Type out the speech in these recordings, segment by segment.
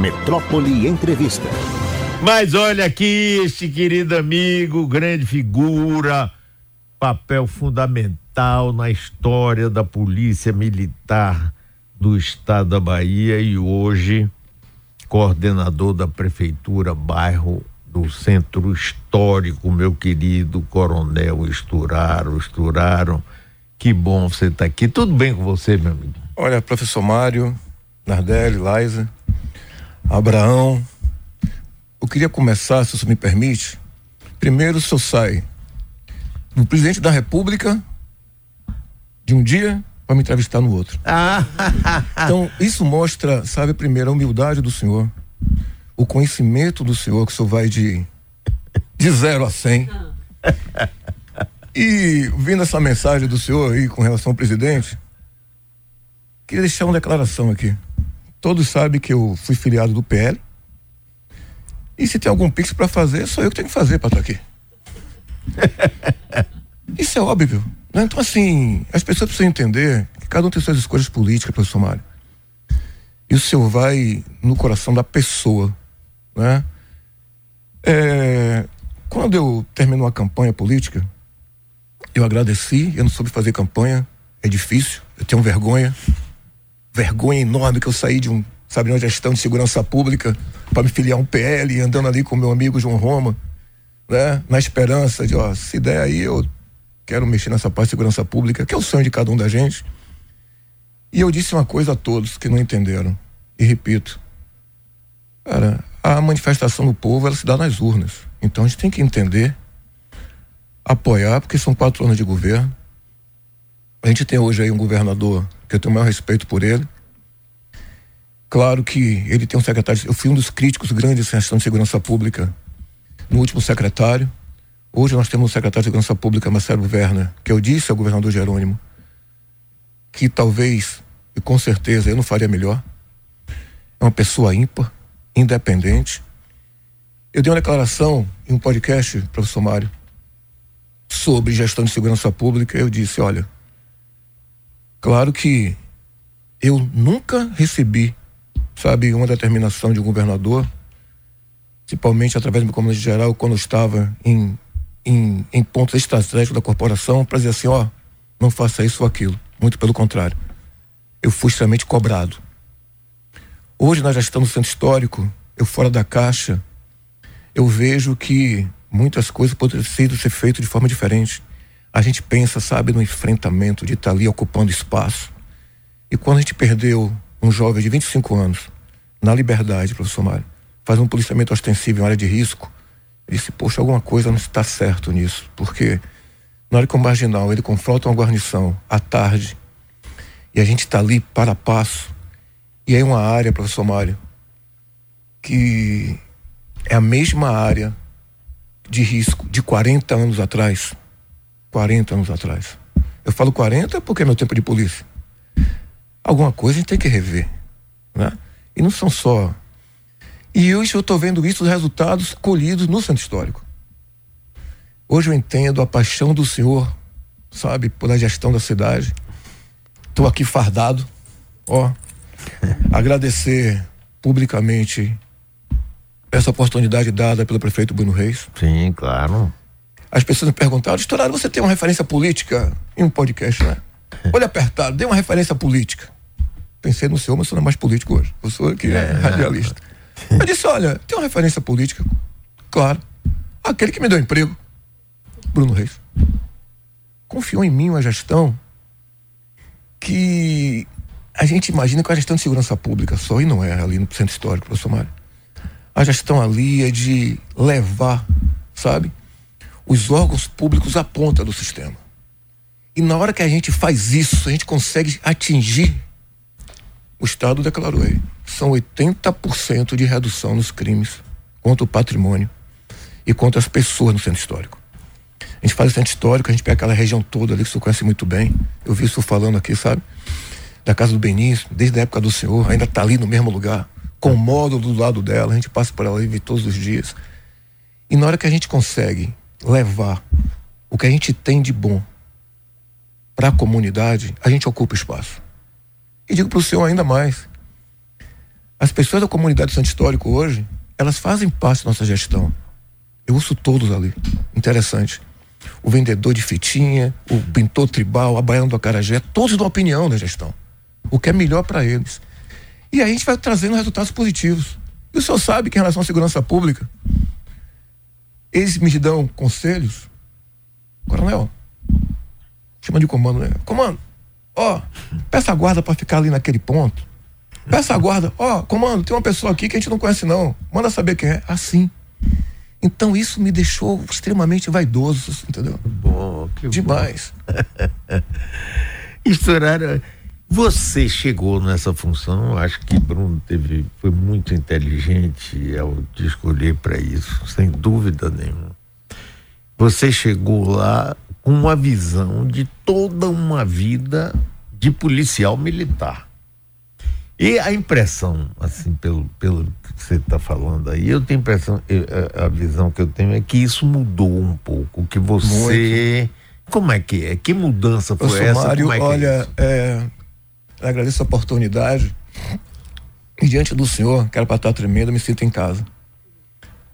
Metrópole Entrevista. Mas olha aqui, este querido amigo, grande figura, papel fundamental na história da Polícia Militar do Estado da Bahia e hoje coordenador da Prefeitura Bairro do Centro Histórico, meu querido Coronel Esturaro, Esturaram. Que bom você estar tá aqui. Tudo bem com você, meu amigo? Olha, professor Mário, Nardelli, Laisa, Abraão, eu queria começar, se você me permite, primeiro o senhor sai do presidente da república de um dia para me entrevistar no outro. então, isso mostra, sabe, primeiro, a humildade do senhor, o conhecimento do senhor, que o senhor vai de, de zero a cem. E vindo essa mensagem do senhor aí com relação ao presidente, queria deixar uma declaração aqui. Todos sabem que eu fui filiado do PL. E se tem algum pix para fazer, sou eu que tenho que fazer para estar aqui. Isso é óbvio. Né? Então, assim, as pessoas precisam entender que cada um tem suas escolhas políticas, professor Mário. E o senhor vai no coração da pessoa. Né? É, quando eu terminou a campanha política, eu agradeci, eu não soube fazer campanha, é difícil, eu tenho vergonha, vergonha enorme que eu saí de um, sabe, uma gestão de segurança pública para me filiar um PL, andando ali com meu amigo João Roma, né, na esperança de, ó, se der aí eu quero mexer nessa parte de segurança pública, que é o sonho de cada um da gente. E eu disse uma coisa a todos que não entenderam, e repito, cara, a manifestação do povo ela se dá nas urnas. Então a gente tem que entender, apoiar, porque são quatro anos de governo. A gente tem hoje aí um governador que eu tenho o maior respeito por ele. Claro que ele tem um secretário, eu fui um dos críticos grandes da gestão de segurança pública no último secretário. Hoje nós temos um secretário de segurança pública, Marcelo Werner, que eu disse ao governador Jerônimo que talvez, e com certeza, eu não faria melhor. É uma pessoa ímpar, independente. Eu dei uma declaração em um podcast, professor Mário, sobre gestão de segurança pública. Eu disse: olha, claro que eu nunca recebi, sabe, uma determinação de um governador, principalmente através do meu comandante geral, quando eu estava em, em, em pontos estratégicos da corporação, para dizer assim: ó, não faça isso ou aquilo. Muito pelo contrário. Eu fui extremamente cobrado. Hoje nós já estamos no centro histórico, eu fora da caixa, eu vejo que muitas coisas poderiam ser feitas de forma diferente. A gente pensa, sabe, no enfrentamento de estar ali ocupando espaço. E quando a gente perdeu um jovem de 25 anos na liberdade, professor Mário, fazendo um policiamento ostensivo em área de risco, ele disse, poxa, alguma coisa não está certo nisso, porque na hora que o marginal ele confronta uma guarnição à tarde e a gente está ali para passo, e aí uma área, professor Mário, que é a mesma área de risco de 40 anos atrás. 40 anos atrás. Eu falo 40 porque é meu tempo de polícia. Alguma coisa a gente tem que rever. Né? E não são só. E hoje eu estou vendo isso, os resultados colhidos no centro histórico. Hoje eu entendo a paixão do senhor, sabe, pela gestão da cidade. Estou aqui fardado, ó, agradecer publicamente essa oportunidade dada pelo prefeito Bruno Reis. Sim, claro. As pessoas me perguntaram, Estourado, você tem uma referência política em um podcast, né? Olha apertado, dê uma referência política. Pensei no senhor, mas sou não é mais político hoje. Eu sou aqui é. radialista. Eu disse, olha, tem uma referência política? Claro. Aquele que me deu emprego, Bruno Reis. Confiou em mim uma gestão que a gente imagina que é a gestão de segurança pública só, e não é ali no centro histórico, professor Mário. A gestão ali é de levar, sabe, os órgãos públicos à ponta do sistema. E na hora que a gente faz isso, a gente consegue atingir. O Estado declarou aí, são 80% de redução nos crimes contra o patrimônio e contra as pessoas no centro histórico. A gente faz o centro histórico, a gente pega aquela região toda ali que o senhor conhece muito bem. Eu vi isso falando aqui, sabe? Da casa do Benício, desde a época do senhor, ainda está ali no mesmo lugar com o módulo do lado dela, a gente passa por ela e vê todos os dias. E na hora que a gente consegue levar o que a gente tem de bom para a comunidade, a gente ocupa espaço. E digo para o senhor ainda mais. As pessoas da comunidade do Santo Histórico hoje, elas fazem parte da nossa gestão. Eu ouço todos ali. Interessante. O vendedor de fitinha, o pintor tribal, a baiano do Acarajé, todos dão opinião da gestão. O que é melhor para eles. E aí a gente vai trazendo resultados positivos. E o senhor sabe que em relação à segurança pública, eles me dão conselhos. Coronel, chama de comando, né? Comando, ó, peça a guarda para ficar ali naquele ponto. Peça a guarda, ó, comando, tem uma pessoa aqui que a gente não conhece não. Manda saber quem é. Assim. Então isso me deixou extremamente vaidoso, entendeu? Bom, que Demais. Bom. Estourar. Você chegou nessa função, acho que Bruno teve, foi muito inteligente ao te escolher para isso, sem dúvida nenhuma. Você chegou lá com uma visão de toda uma vida de policial militar. E a impressão, assim, pelo, pelo que você está falando aí, eu tenho a impressão, a, a, visão que eu tenho é que isso mudou um pouco, que você... Muito. Como é que é? Que mudança foi eu essa? Mário, é olha, é eu agradeço a oportunidade. E diante do Senhor, que era para estar tremendo, me sinto em casa.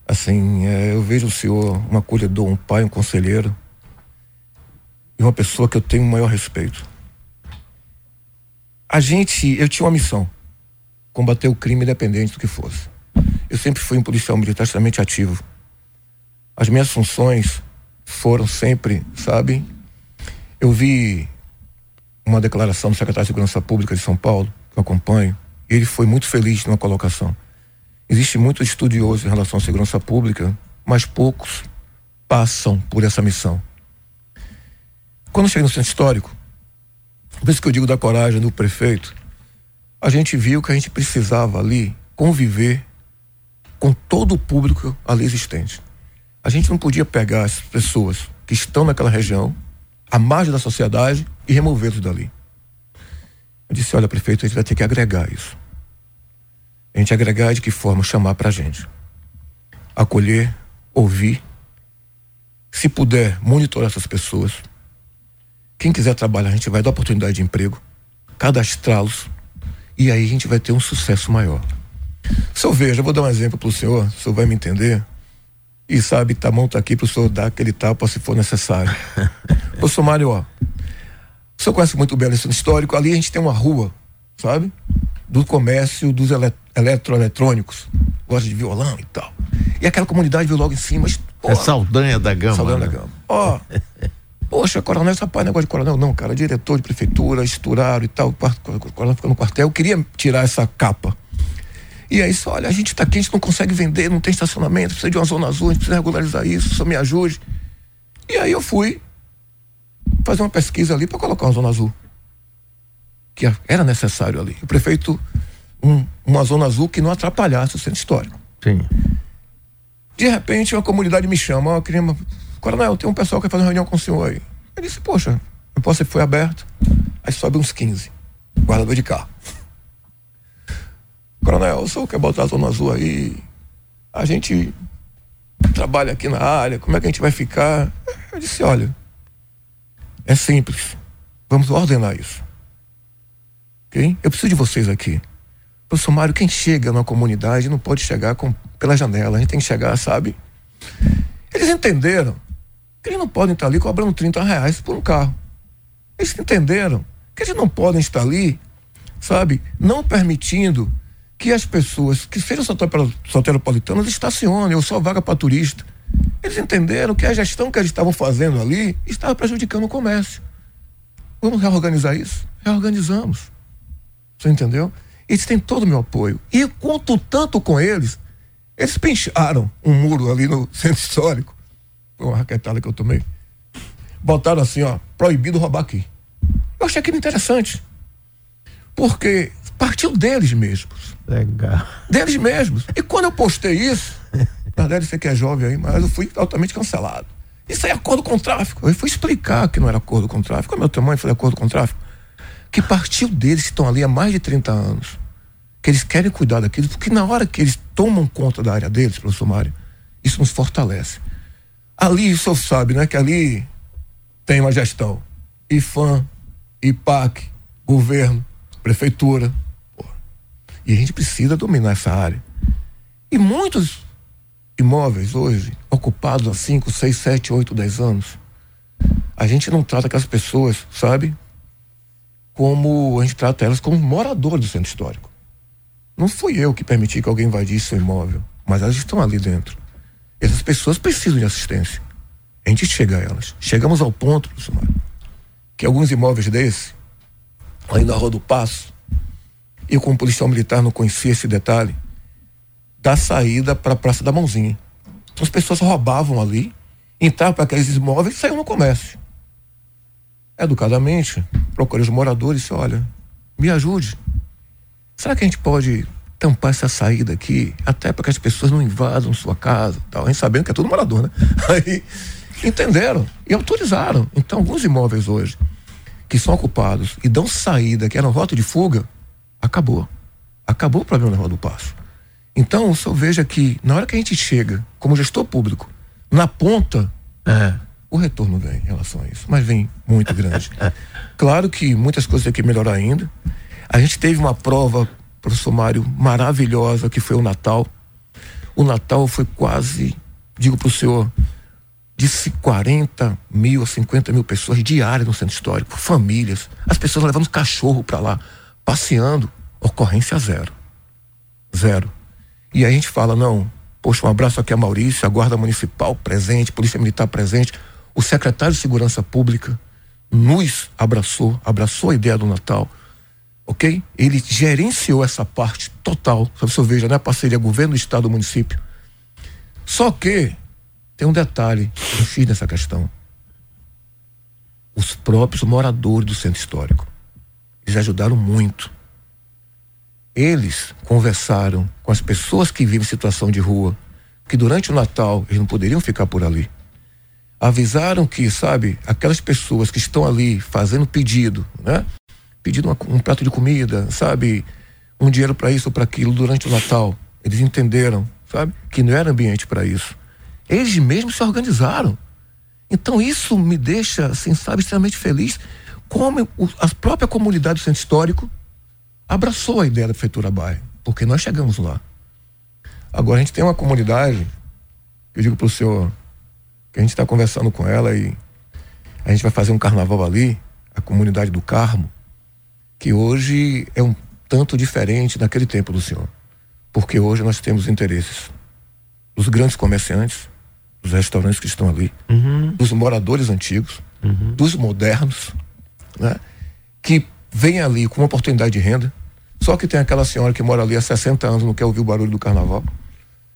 Assim, é, eu vejo o Senhor um acolhedor, um pai, um conselheiro. E uma pessoa que eu tenho o maior respeito. A gente, eu tinha uma missão: combater o crime independente do que fosse. Eu sempre fui um policial militar extremamente ativo. As minhas funções foram sempre, sabe? Eu vi uma declaração do secretário de Segurança Pública de São Paulo, que eu acompanho, e ele foi muito feliz na colocação. Existe muito estudioso em relação à segurança pública, mas poucos passam por essa missão. Quando cheguei no centro histórico, por isso que eu digo da coragem do prefeito, a gente viu que a gente precisava ali conviver com todo o público ali existente. A gente não podia pegar as pessoas que estão naquela região, à margem da sociedade, e removê-los dali. Eu disse: olha, prefeito, a gente vai ter que agregar isso. A gente agregar de que forma? Chamar para a gente. Acolher, ouvir. Se puder, monitorar essas pessoas. Quem quiser trabalhar, a gente vai dar oportunidade de emprego, cadastrá-los, e aí a gente vai ter um sucesso maior. Se eu vejo, eu vou dar um exemplo para o senhor, o senhor vai me entender. E sabe, tá mão tá aqui para o senhor dar aquele tapa se for necessário. Ô, Mário, ó, o senhor conhece muito bem esse histórico. Ali a gente tem uma rua, sabe? Do comércio dos ele eletroeletrônicos. Gosta de violão e tal. E aquela comunidade viu logo em cima. Mas, é Saldanha da Gama. Saldanha né? da Gama. Ó. Poxa, coronel, esse rapaz, negócio de coronel, não, cara, diretor de prefeitura, estouraram e tal, o coronel ficou no quartel, eu queria tirar essa capa. E aí, só, olha, a gente tá aqui, a gente não consegue vender, não tem estacionamento, precisa de uma zona azul, a gente precisa regularizar isso, só me ajude. E aí eu fui, fazer uma pesquisa ali para colocar uma zona azul. Que era necessário ali. O prefeito, um, uma zona azul que não atrapalhasse o centro histórico. Sim. De repente, uma comunidade me chama, ó, queria. Coronel, tem um pessoal que quer fazer uma reunião com o senhor aí. Eu disse, poxa, o posse foi aberto. Aí sobe uns 15, guardador de carro. Coronel, o senhor quer botar a zona azul aí? A gente trabalha aqui na área, como é que a gente vai ficar? Eu disse, olha, é simples. Vamos ordenar isso. Ok? Eu preciso de vocês aqui. Professor Mário, quem chega na comunidade não pode chegar com, pela janela. A gente tem que chegar, sabe? Eles entenderam que eles não podem estar ali cobrando 30 reais por um carro. Eles entenderam que eles não podem estar ali, sabe? Não permitindo que as pessoas que sejam soteropolitanas estacionem ou só vaga para turista. Eles entenderam que a gestão que eles estavam fazendo ali estava prejudicando o comércio. Vamos reorganizar isso? Reorganizamos. Você entendeu? Eles têm todo o meu apoio. E conto tanto com eles, eles pincharam um muro ali no centro histórico. Foi uma raquetada que eu tomei. Botaram assim, ó, proibido roubar aqui. Eu achei aquilo interessante. Porque partiu deles mesmos. Legal. Deles mesmos. E quando eu postei isso, na verdade, você que é jovem aí, mas eu fui altamente cancelado. Isso é acordo com o tráfico. Eu fui explicar que não era acordo com o tráfico. É meu tamanho? Foi acordo com o tráfico. Que partiu deles que estão ali há mais de 30 anos. Que eles querem cuidar daquilo, porque na hora que eles tomam conta da área deles, professor Mário, isso nos fortalece. Ali, o senhor sabe, né? Que ali tem uma gestão. IFAM, IPAC, governo, prefeitura. E a gente precisa dominar essa área. E muitos imóveis hoje, ocupados há 5, 6, 7, 8, 10 anos, a gente não trata aquelas pessoas, sabe? Como a gente trata elas como moradores do centro histórico. Não fui eu que permiti que alguém invadisse seu imóvel, mas elas estão ali dentro. Essas pessoas precisam de assistência. A gente chega a elas. Chegamos ao ponto, Mário, que alguns imóveis desse, ali na Rua do Passo, eu como policial militar não conhecia esse detalhe, da saída para a Praça da Mãozinha. Então as pessoas roubavam ali, entravam para aqueles imóveis e saíam no comércio. Educadamente, procurei os moradores e disse, olha, me ajude. Será que a gente pode tampar essa saída aqui, até para que as pessoas não invadam sua casa tal? A gente sabendo que é tudo morador, né? Aí entenderam e autorizaram. Então, alguns imóveis hoje que são ocupados e dão saída, que era rota de fuga, acabou. Acabou o problema da Rua do Passo. Então, o senhor veja que na hora que a gente chega, como gestor público, na ponta, é. o retorno vem em relação a isso, mas vem muito grande. claro que muitas coisas tem que melhorar ainda. A gente teve uma prova, professor Mário, maravilhosa, que foi o Natal. O Natal foi quase, digo para o senhor, de 40 mil a 50 mil pessoas diárias no centro histórico, famílias, as pessoas levando cachorro para lá, passeando, ocorrência zero. Zero. E a gente fala, não, poxa, um abraço aqui a Maurício, a Guarda Municipal presente, Polícia Militar presente, o secretário de Segurança Pública nos abraçou, abraçou a ideia do Natal, ok? Ele gerenciou essa parte total, só você veja, né? Parceria governo, estado, município. Só que tem um detalhe, um X nessa questão. Os próprios moradores do centro histórico, eles ajudaram muito eles conversaram com as pessoas que vivem em situação de rua, que durante o Natal eles não poderiam ficar por ali. Avisaram que, sabe, aquelas pessoas que estão ali fazendo pedido, né? Pedindo uma, um prato de comida, sabe? Um dinheiro para isso ou para aquilo durante o Natal. Eles entenderam, sabe? Que não era ambiente para isso. Eles mesmos se organizaram. Então isso me deixa, assim, sabe, extremamente feliz. Como a própria comunidade do centro histórico abraçou a ideia da prefeitura bairro, porque nós chegamos lá. Agora a gente tem uma comunidade, eu digo para o senhor, que a gente está conversando com ela e a gente vai fazer um carnaval ali, a comunidade do Carmo, que hoje é um tanto diferente daquele tempo do senhor. Porque hoje nós temos interesses dos grandes comerciantes, dos restaurantes que estão ali, uhum. dos moradores antigos, uhum. dos modernos, né? que vem ali com uma oportunidade de renda. Só que tem aquela senhora que mora ali há 60 anos, não quer ouvir o barulho do carnaval.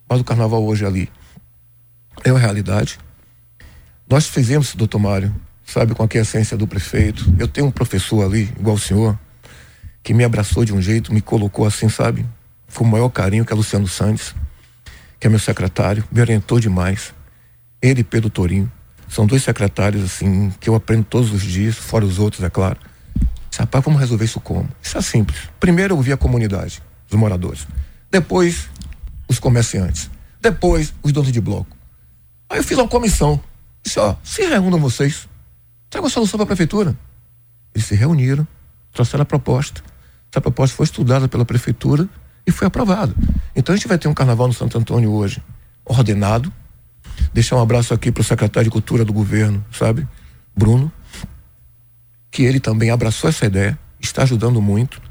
Mas o carnaval hoje ali é uma realidade. Nós fizemos, doutor Mário, sabe, com a essência do prefeito. Eu tenho um professor ali, igual o senhor, que me abraçou de um jeito, me colocou assim, sabe? Com o maior carinho, que é Luciano Santos, que é meu secretário, me orientou demais. Ele e Pedro Torinho. São dois secretários, assim, que eu aprendo todos os dias, fora os outros, é claro. Rapaz, vamos resolver isso como? Isso é simples. Primeiro eu ouvi a comunidade, os moradores. Depois, os comerciantes. Depois, os donos de bloco. Aí eu fiz uma comissão. Disse, ó, se reúnam vocês. Traga a solução para a prefeitura. Eles se reuniram, trouxeram a proposta. Essa proposta foi estudada pela prefeitura e foi aprovada. Então a gente vai ter um carnaval no Santo Antônio hoje ordenado. Deixar um abraço aqui para o secretário de Cultura do governo, sabe? Bruno que ele também abraçou essa ideia, está ajudando muito,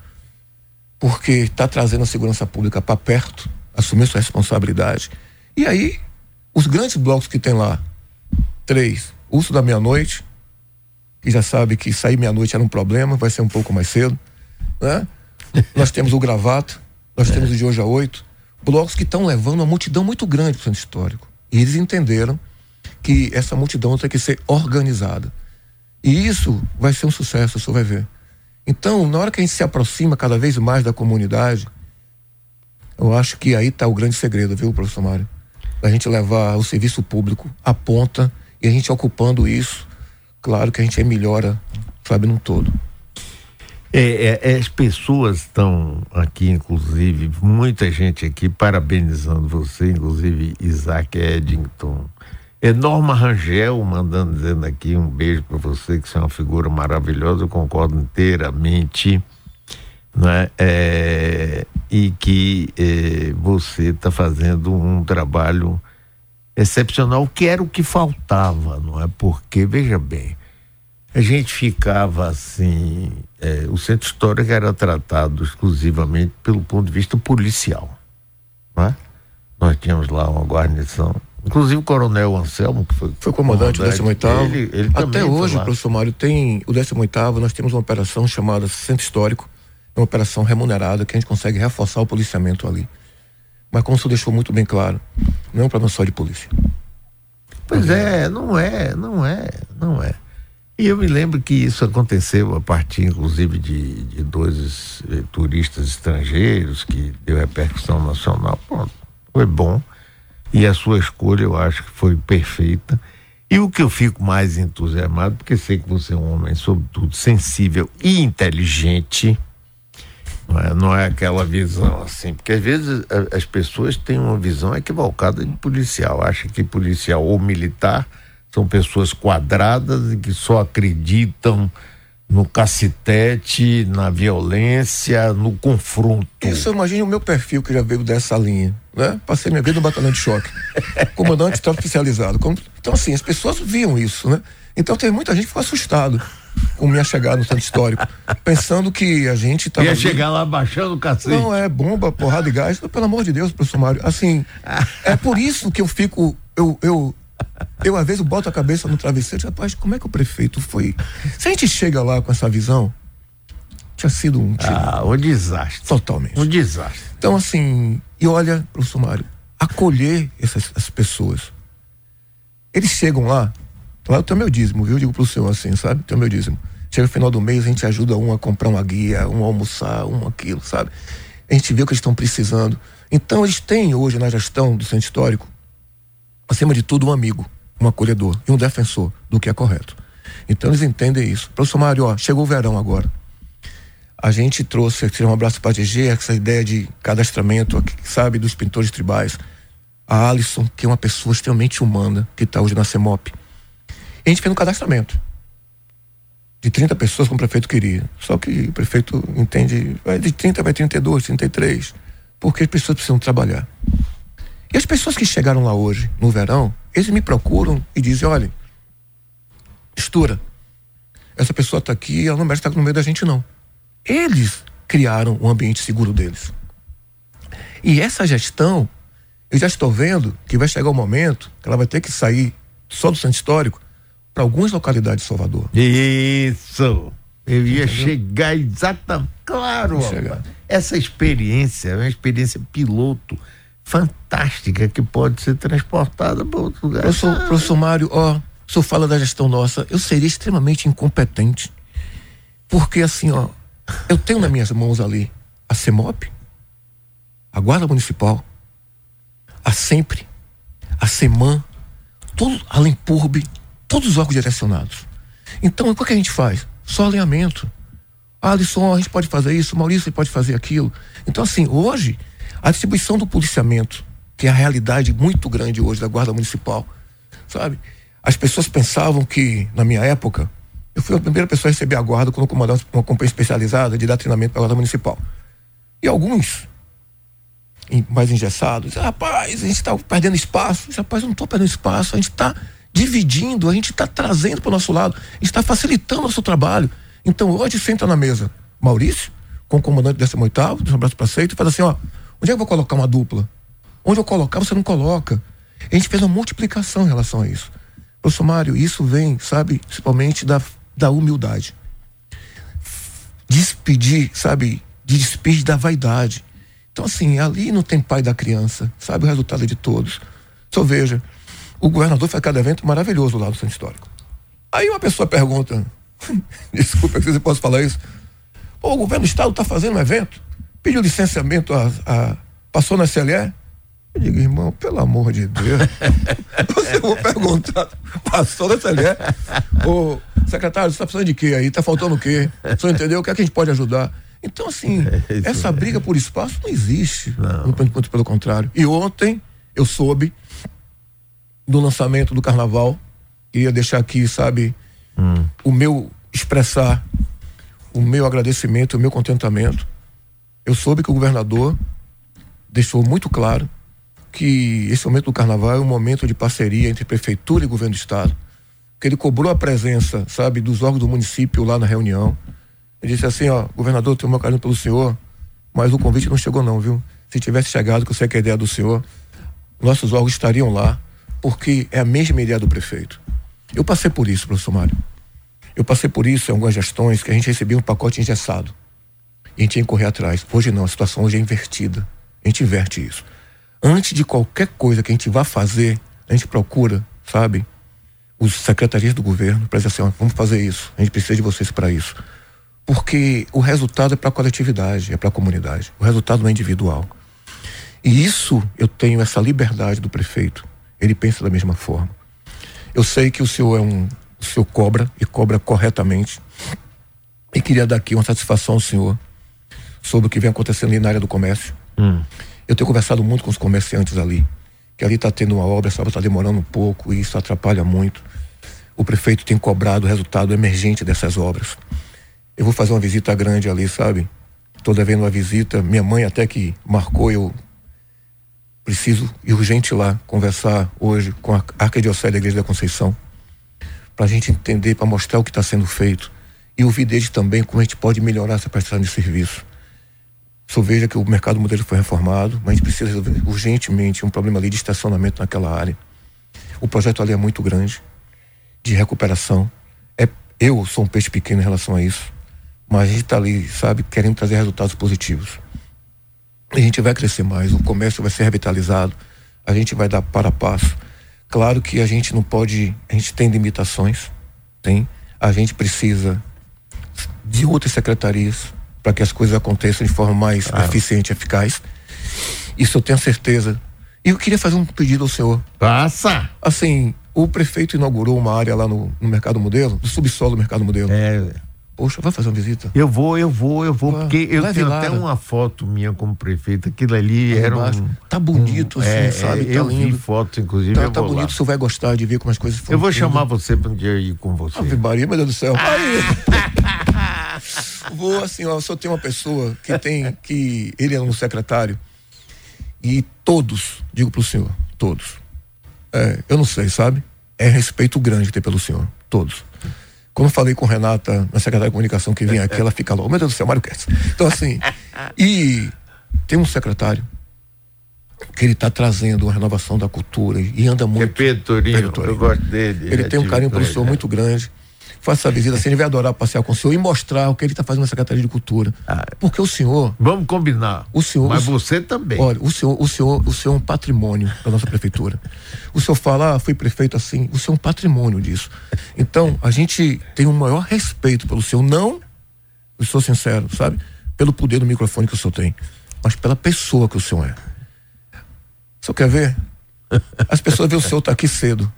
porque está trazendo a segurança pública para perto, assumiu sua responsabilidade. E aí, os grandes blocos que tem lá, três, Urso da Meia-Noite, que já sabe que sair meia-noite era um problema, vai ser um pouco mais cedo, né? nós temos o Gravata, nós é. temos o de hoje a oito, blocos que estão levando uma multidão muito grande para o centro histórico. E eles entenderam que essa multidão tem que ser organizada. E isso vai ser um sucesso, o senhor vai ver. Então, na hora que a gente se aproxima cada vez mais da comunidade, eu acho que aí está o grande segredo, viu, professor Mário? A gente levar o serviço público à ponta e a gente ocupando isso, claro que a gente melhora, sabe, num todo. É, é, as pessoas estão aqui, inclusive, muita gente aqui parabenizando você, inclusive Isaac Eddington, é Norma Rangel mandando dizendo aqui um beijo para você, que você é uma figura maravilhosa, eu concordo inteiramente. né? É, e que é, você está fazendo um trabalho excepcional, que era o que faltava, não é? Porque, veja bem, a gente ficava assim, é, o centro histórico era tratado exclusivamente pelo ponto de vista policial, não é? Nós tínhamos lá uma guarnição, inclusive o coronel Anselmo, que foi, foi comandante, comandante do 18 ele, ele Até hoje, professor Mário, tem o 18 nós temos uma operação chamada Centro Histórico, uma operação remunerada que a gente consegue reforçar o policiamento ali. Mas como o senhor deixou muito bem claro, não é um problema só de polícia. Pois é, não é, não é, não é. E eu me lembro que isso aconteceu a partir, inclusive, de, de dois eh, turistas estrangeiros que deu repercussão nacional. Pronto, foi bom. E a sua escolha eu acho que foi perfeita. E o que eu fico mais entusiasmado, porque sei que você é um homem, sobretudo, sensível e inteligente, não é, não é aquela visão assim, porque às vezes a, as pessoas têm uma visão equivocada de policial, acham que policial ou militar são pessoas quadradas e que só acreditam no cacetete, na violência, no confronto. Isso, imagine o meu perfil que já veio dessa linha, né? Passei minha vida no batalhão de choque, comandante de especializado. Então, assim, as pessoas viam isso, né? Então, tem muita gente que ficou assustado com minha chegada no centro histórico, pensando que a gente tava. Ia chegar lá baixando o cacete. Não, é bomba, porrada e gás. Pelo amor de Deus, professor Mário. Assim, é por isso que eu fico. Eu, eu, eu às vezes boto a cabeça no travesseiro e rapaz, como é que o prefeito foi? Se a gente chega lá com essa visão, tinha sido um tiro. Ah, um desastre. Totalmente. Um desastre. Então, assim, e olha, professor Mário, acolher essas, essas pessoas. Eles chegam lá, Lá eu tenho meu dízimo, viu? Eu digo pro senhor assim, sabe? Tenho meu dízimo. Chega no final do mês, a gente ajuda um a comprar uma guia, um a almoçar, um aquilo, sabe? A gente vê o que eles estão precisando. Então, eles têm hoje na gestão do centro histórico, acima de tudo, um amigo, um acolhedor e um defensor do que é correto. Então, eles entendem isso. Professor Mário, ó, chegou o verão agora. A gente trouxe, aqui um abraço para a DG, essa ideia de cadastramento, sabe, dos pintores tribais. A Alisson, que é uma pessoa extremamente humana, que está hoje na CEMOP a gente fez um cadastramento de 30 pessoas como o prefeito queria. Só que o prefeito entende, vai de 30 vai 32, 33, porque as pessoas precisam trabalhar. E as pessoas que chegaram lá hoje, no verão, eles me procuram e dizem: olha, mistura, essa pessoa está aqui, ela não merece estar no meio da gente, não. Eles criaram o um ambiente seguro deles. E essa gestão, eu já estou vendo que vai chegar o um momento que ela vai ter que sair só do centro histórico para algumas localidades de Salvador. Isso! Eu ia Entendeu? chegar exatamente. Claro, chegar. essa experiência é uma experiência piloto fantástica que pode ser transportada para outro lugar. Professor, ah. professor Mário, ó, o senhor fala da gestão nossa, eu seria extremamente incompetente. Porque assim, ó, eu tenho nas minhas mãos ali a CEMOP, a Guarda Municipal, a SEMPRE, a SEMAN, todo, a Lempurbe, todos os órgãos direcionados. Então, o que a gente faz? Só alinhamento. Alisson, a gente pode fazer isso, Maurício pode fazer aquilo. Então, assim, hoje, a distribuição do policiamento, que é a realidade muito grande hoje da Guarda Municipal, sabe? As pessoas pensavam que, na minha época, eu fui a primeira pessoa a receber a guarda quando comandava uma companhia especializada de dar treinamento para a Guarda Municipal. E alguns, mais engessados, rapaz, a gente está perdendo espaço. Rapaz, eu não estou perdendo espaço, a gente está dividindo, a gente está trazendo para o nosso lado, está facilitando o nosso trabalho. Então hoje senta na mesa Maurício, com o comandante dessa oitavo, do abraço para seito, e faz assim, ó, onde é que eu vou colocar uma dupla? Onde eu colocar, você não coloca. A gente fez uma multiplicação em relação a isso. Professor Mário, isso vem, sabe, principalmente da, da humildade. Despedir, sabe, de despedir da vaidade. Então, assim, ali não tem pai da criança, sabe o resultado de todos. Só veja, o governador faz cada evento maravilhoso lá do Centro Histórico. Aí uma pessoa pergunta, desculpa se você posso falar isso, Pô, o governo do estado está fazendo um evento, pediu licenciamento, a, a, passou na CLE? Eu digo, irmão, pelo amor de Deus, você vou perguntar, passou na CLE? Ô, secretário, você está precisando de quê aí? Está faltando o quê? O senhor entendeu? O que é que a gente pode ajudar? Então, assim, é essa briga por espaço não existe. Não. Muito pelo contrário. E ontem eu soube do lançamento do carnaval. Queria deixar aqui, sabe, hum. o meu expressar o meu agradecimento, o meu contentamento, eu soube que o governador deixou muito claro que esse momento do carnaval é um momento de parceria entre prefeitura e governo do estado. Que ele cobrou a presença, sabe, dos órgãos do município lá na reunião. Ele disse assim, ó, governador, tenho meu carinho pelo senhor, mas o convite não chegou não, viu? Se tivesse chegado, que eu sei que é a ideia do senhor, nossos órgãos estariam lá, porque é a mesma ideia do prefeito. Eu passei por isso, professor Mário. Eu passei por isso em algumas gestões que a gente recebia um pacote engessado. A gente tinha que correr atrás. Hoje não, a situação hoje é invertida. A gente inverte isso. Antes de qualquer coisa que a gente vá fazer, a gente procura, sabe, os secretarias do governo para dizer assim, ó, vamos fazer isso. A gente precisa de vocês para isso. Porque o resultado é para a coletividade, é para a comunidade. O resultado não é individual. E isso eu tenho essa liberdade do prefeito. Ele pensa da mesma forma. Eu sei que o senhor é um, o senhor cobra e cobra corretamente. E queria dar aqui uma satisfação ao senhor sobre o que vem acontecendo ali na área do comércio. Hum. Eu tenho conversado muito com os comerciantes ali, que ali está tendo uma obra, essa obra está demorando um pouco e isso atrapalha muito. O prefeito tem cobrado o resultado emergente dessas obras. Eu vou fazer uma visita grande ali, sabe? Estou devendo uma visita. Minha mãe até que marcou, eu preciso ir urgente lá conversar hoje com a Arquidiocese da Igreja da Conceição para a gente entender, para mostrar o que está sendo feito e ouvir deles também como a gente pode melhorar essa prestação de serviço. Só veja que o mercado modelo foi reformado, mas a gente precisa resolver urgentemente um problema ali de estacionamento naquela área. O projeto ali é muito grande, de recuperação. É, eu sou um peixe pequeno em relação a isso, mas a gente está ali, sabe, querendo trazer resultados positivos. A gente vai crescer mais, o comércio vai ser revitalizado, a gente vai dar para passo. Claro que a gente não pode, a gente tem limitações, tem. A gente precisa de outras secretarias para que as coisas aconteçam de forma mais claro. eficiente e eficaz. Isso eu tenho certeza. E eu queria fazer um pedido ao senhor. Passa! Assim, o prefeito inaugurou uma área lá no, no Mercado Modelo, no subsolo do Mercado Modelo. É. Poxa, vai fazer uma visita? Eu vou, eu vou, eu vou, ah, porque eu tenho lá, até uma foto minha como prefeito, aquilo ali era um... Tá bonito, um, assim, é, sabe? É, tá eu lindo. vi fotos, inclusive, Tá, tá bonito, o senhor vai gostar de ver como as coisas foram. Eu vou chamar você para um dia ir com você. Ave Maria, meu Deus do céu. vou, assim, ó, só tem uma pessoa que tem, que ele é um secretário, e todos, digo pro senhor, todos, é, eu não sei, sabe? É respeito grande ter pelo senhor, todos quando eu falei com Renata, na secretária de comunicação que vem aqui, ela fica lá, oh, meu Deus do céu, Mário Kertz. Então, assim, e tem um secretário que ele está trazendo uma renovação da cultura e anda muito. É Pedro Torinho, Pedro Torinho. eu gosto dele. Ele é tem um carinho pelo senhor muito grande faça a visita, assim, ele vai adorar passear com o senhor e mostrar o que ele está fazendo na Secretaria de Cultura. Ah, Porque o senhor. Vamos combinar. O senhor. Mas você também. Olha, o senhor, o senhor, o senhor é um patrimônio da nossa prefeitura. O senhor fala, ah, fui prefeito assim, o senhor é um patrimônio disso. Então, a gente tem um maior respeito pelo senhor, não, eu sou sincero, sabe? Pelo poder do microfone que o senhor tem, mas pela pessoa que o senhor é. O senhor quer ver? As pessoas veem o senhor estar tá aqui cedo.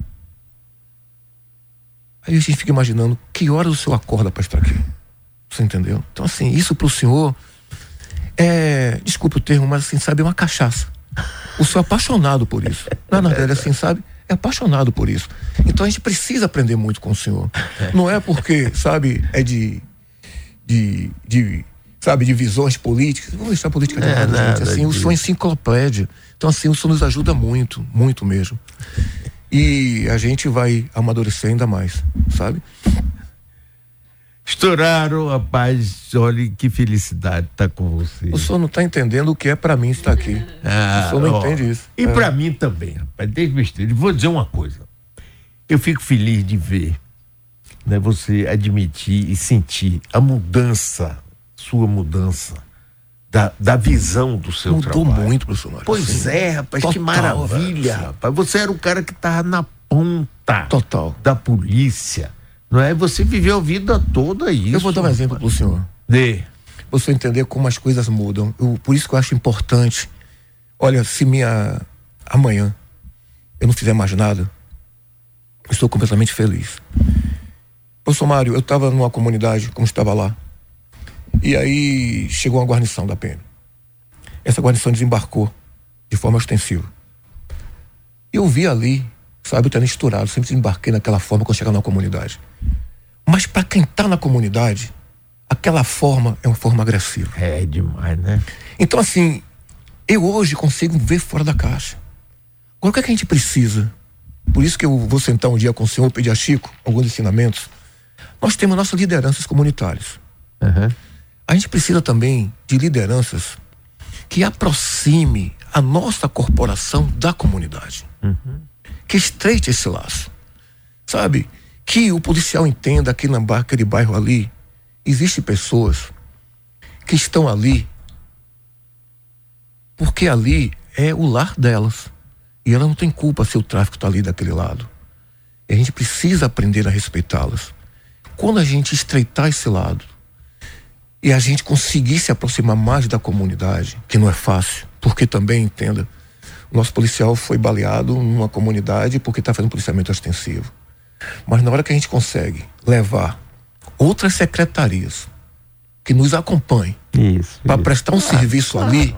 Aí a gente fica imaginando que horas o senhor acorda para estar aqui. Você entendeu? Então, assim, isso para o senhor é, desculpe o termo, mas assim, sabe, é uma cachaça. O senhor é apaixonado por isso. Na verdade, assim, sabe? É apaixonado por isso. Então a gente precisa aprender muito com o senhor. Não é porque, sabe, é de. de, de sabe, de visões políticas. Vamos deixar a política de lado, é gente. Assim, o senhor é enciclopédia. Então, assim, o senhor nos ajuda muito, muito mesmo. E a gente vai amadurecer ainda mais, sabe? Estouraram, rapaz. Olha que felicidade estar tá com você. O senhor não está entendendo o que é para mim estar aqui. Ah, o senhor não ó, entende isso. E é. para mim também, rapaz. Desde besteira. Vou dizer uma coisa. Eu fico feliz de ver né, você admitir e sentir a mudança, sua mudança da, da visão do seu Mudou trabalho. Mudou muito, professor Pois é, rapaz, Total, que maravilha, rapaz. Você era o cara que estava na ponta Total. da polícia, não é? Você viveu a vida toda isso. Eu vou dar um exemplo para o senhor. Dê. Você entender como as coisas mudam. Eu, por isso que eu acho importante. Olha, se minha amanhã eu não fizer mais nada, eu estou completamente feliz. Professor Mário, eu estava numa comunidade, como estava lá, e aí chegou uma guarnição da PM. Essa guarnição desembarcou de forma ostensiva. Eu vi ali, sabe, o tenente estourado, sempre desembarquei naquela forma quando chegava na comunidade. Mas para quem está na comunidade, aquela forma é uma forma agressiva. É demais, né? Então, assim, eu hoje consigo ver fora da caixa. Agora, o que, é que a gente precisa? Por isso que eu vou sentar um dia com o senhor, pedir a Chico alguns ensinamentos. Nós temos nossas lideranças comunitárias. Uhum. A gente precisa também de lideranças que aproxime a nossa corporação da comunidade. Uhum. Que estreite esse laço. Sabe? Que o policial entenda que naquele bairro ali existem pessoas que estão ali porque ali é o lar delas. E ela não tem culpa se o tráfico está ali daquele lado. E a gente precisa aprender a respeitá-las. Quando a gente estreitar esse lado e a gente conseguir se aproximar mais da comunidade, que não é fácil, porque também, entenda, o nosso policial foi baleado numa comunidade porque está fazendo policiamento extensivo. Mas na hora que a gente consegue levar outras secretarias que nos acompanhem para prestar um claro, serviço claro. ali,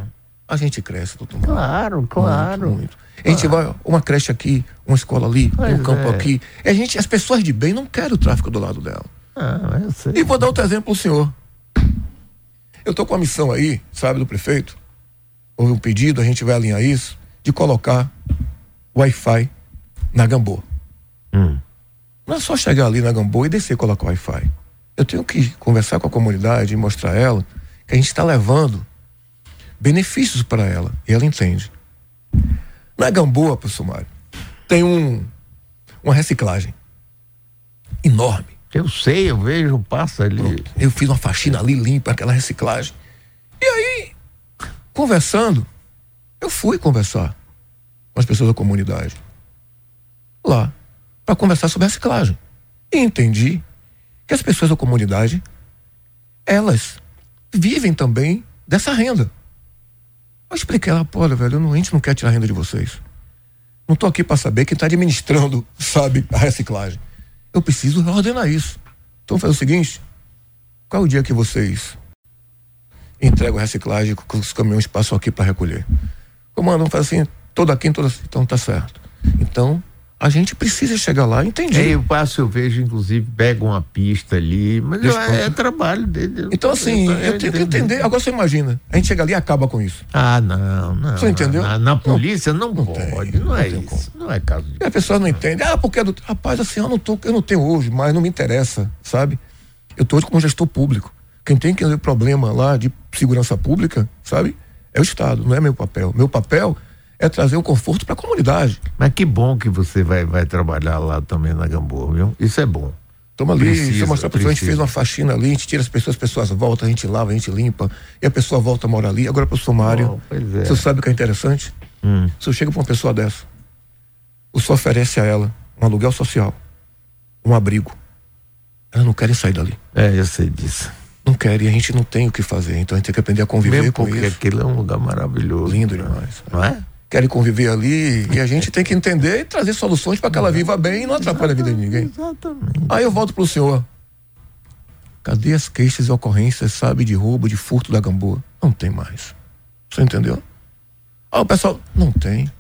a gente cresce, doutor Claro, claro. Muito, muito. A gente vai, uma creche aqui, uma escola ali, pois um campo é. aqui. A gente, as pessoas de bem não querem o tráfico do lado dela. Ah, eu sei. E vou dar outro exemplo ao senhor. Eu estou com a missão aí, sabe, do prefeito. Houve um pedido, a gente vai alinhar isso, de colocar Wi-Fi na Gamboa. Hum. Não é só chegar ali na Gamboa e descer e colocar Wi-Fi. Eu tenho que conversar com a comunidade e mostrar a ela que a gente está levando benefícios para ela. E ela entende. Na Gamboa, professor Mário, tem um, uma reciclagem enorme. Eu sei, eu vejo, passa ali. Eu fiz uma faxina ali, limpa aquela reciclagem. E aí, conversando, eu fui conversar com as pessoas da comunidade. Lá, para conversar sobre reciclagem. E entendi que as pessoas da comunidade, elas vivem também dessa renda. Eu expliquei ela, pô, velho, não, a gente não quer tirar a renda de vocês. Não estou aqui para saber quem está administrando, sabe, a reciclagem. Eu preciso ordenar isso. Então faz o seguinte: qual é o dia que vocês entregam a reciclagem que os caminhões passam aqui para recolher? Comando, vamos fazer assim, toda aqui, toda. Então tá certo. Então, a gente precisa chegar lá, entendi. É, eu passo, eu vejo, inclusive, pega uma pista ali, mas é, é, trabalho dele. Então, assim, eu, eu tenho que entender. Agora você imagina, a gente chega ali e acaba com isso. Ah, não, não. Você entendeu? Na, na polícia não, não, pode, tem, não, é isso. Como. Não é caso de. E a pessoa não entende. Ah, porque é do. Rapaz, assim, eu não, tô, eu não tenho hoje, mas não me interessa, sabe? Eu tô hoje como gestor público. Quem tem que ter problema lá de segurança pública, sabe? É o Estado, não é meu papel. Meu papel é trazer o conforto para a comunidade. Mas que bom que você vai, vai trabalhar lá também na Gamboa, viu? Isso é bom. Toma ali, precisa, você mostrar a pessoa, a gente fez uma faxina ali, a gente tira as pessoas, as pessoas voltam, a gente lava, a gente limpa, e a pessoa volta a morar ali. Agora para o sumário, oh, é. você sabe o que é interessante? Hum. Se eu chego para uma pessoa dessa, o senhor oferece a ela um aluguel social, um abrigo. Elas não querem sair dali. É, eu sei disso. Não querem, e a gente não tem o que fazer. Então a gente tem que aprender a conviver Mesmo com porque isso. aquilo é um lugar maravilhoso. Lindo demais. Não é? Querem conviver ali e a gente tem que entender e trazer soluções para que ela viva bem e não atrapalhe a vida de ninguém. Exatamente. Aí eu volto para o senhor. Cadê as queixas e ocorrências, sabe, de roubo, de furto da gamboa? Não tem mais. Você entendeu? Aí o pessoal, não tem.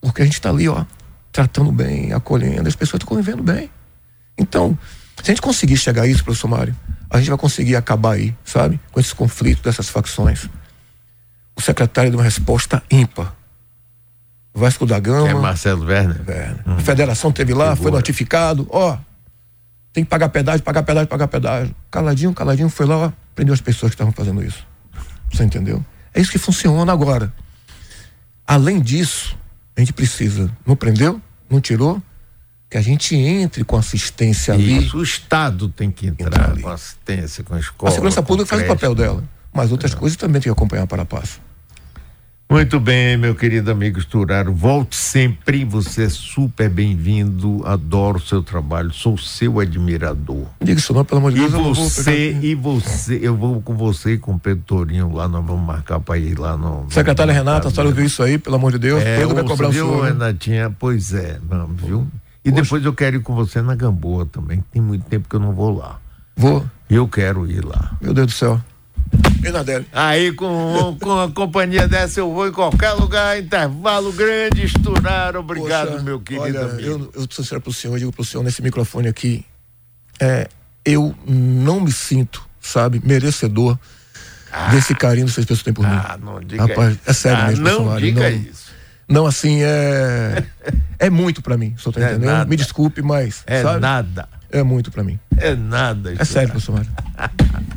Porque a gente está ali, ó, tratando bem, acolhendo, as pessoas estão convivendo bem. Então, se a gente conseguir chegar a isso, professor Mário, a gente vai conseguir acabar aí, sabe? Com esses conflitos dessas facções o secretário deu uma resposta ímpar. Vasco da Gama. É Marcelo Werner. Werner. Hum. A federação teve lá, foi notificado, ó, tem que pagar pedágio, pagar pedágio, pagar pedágio. Caladinho, caladinho, foi lá, ó, prendeu as pessoas que estavam fazendo isso. Você entendeu? É isso que funciona agora. Além disso, a gente precisa, não prendeu, não tirou, que a gente entre com assistência ali. Isso, o Estado tem que entrar com assistência, com a escola. A segurança pública faz o papel dela mas outras coisas também tem que acompanhar para a passo. Muito bem, meu querido amigo Esturaro, volte sempre, você é super bem-vindo, adoro o seu trabalho, sou seu admirador. Diga isso não, pelo amor de Deus. E você, e você, eu vou com você e com o Pedro Torinho lá, nós vamos marcar para ir lá no... Secretária no, Renata, a senhora ouviu isso aí, pelo amor de Deus, é, Pedro vai cobrar viu, o senhor. Renatinha, pois é, não, viu? E Poxa. depois eu quero ir com você na Gamboa também, tem muito tempo que eu não vou lá. Vou. Eu quero ir lá. Meu Deus do céu. Bernardelli. Aí com, com a companhia dessa eu vou em qualquer lugar, intervalo grande, estourar. Obrigado, Poxa, meu querido olha, amigo. Eu, eu sincero pro senhor, eu digo pro senhor nesse microfone aqui, é, eu não me sinto sabe, merecedor desse carinho que essas pessoas têm por mim. Ah, não diga Rapaz, é sério Ah, mesmo, não diga não. isso. Não, assim, é. É muito pra mim, senhor tá É entendendo? nada. Me desculpe, mas. É sabe? nada. É muito pra mim. É nada. É sério, professor Mário.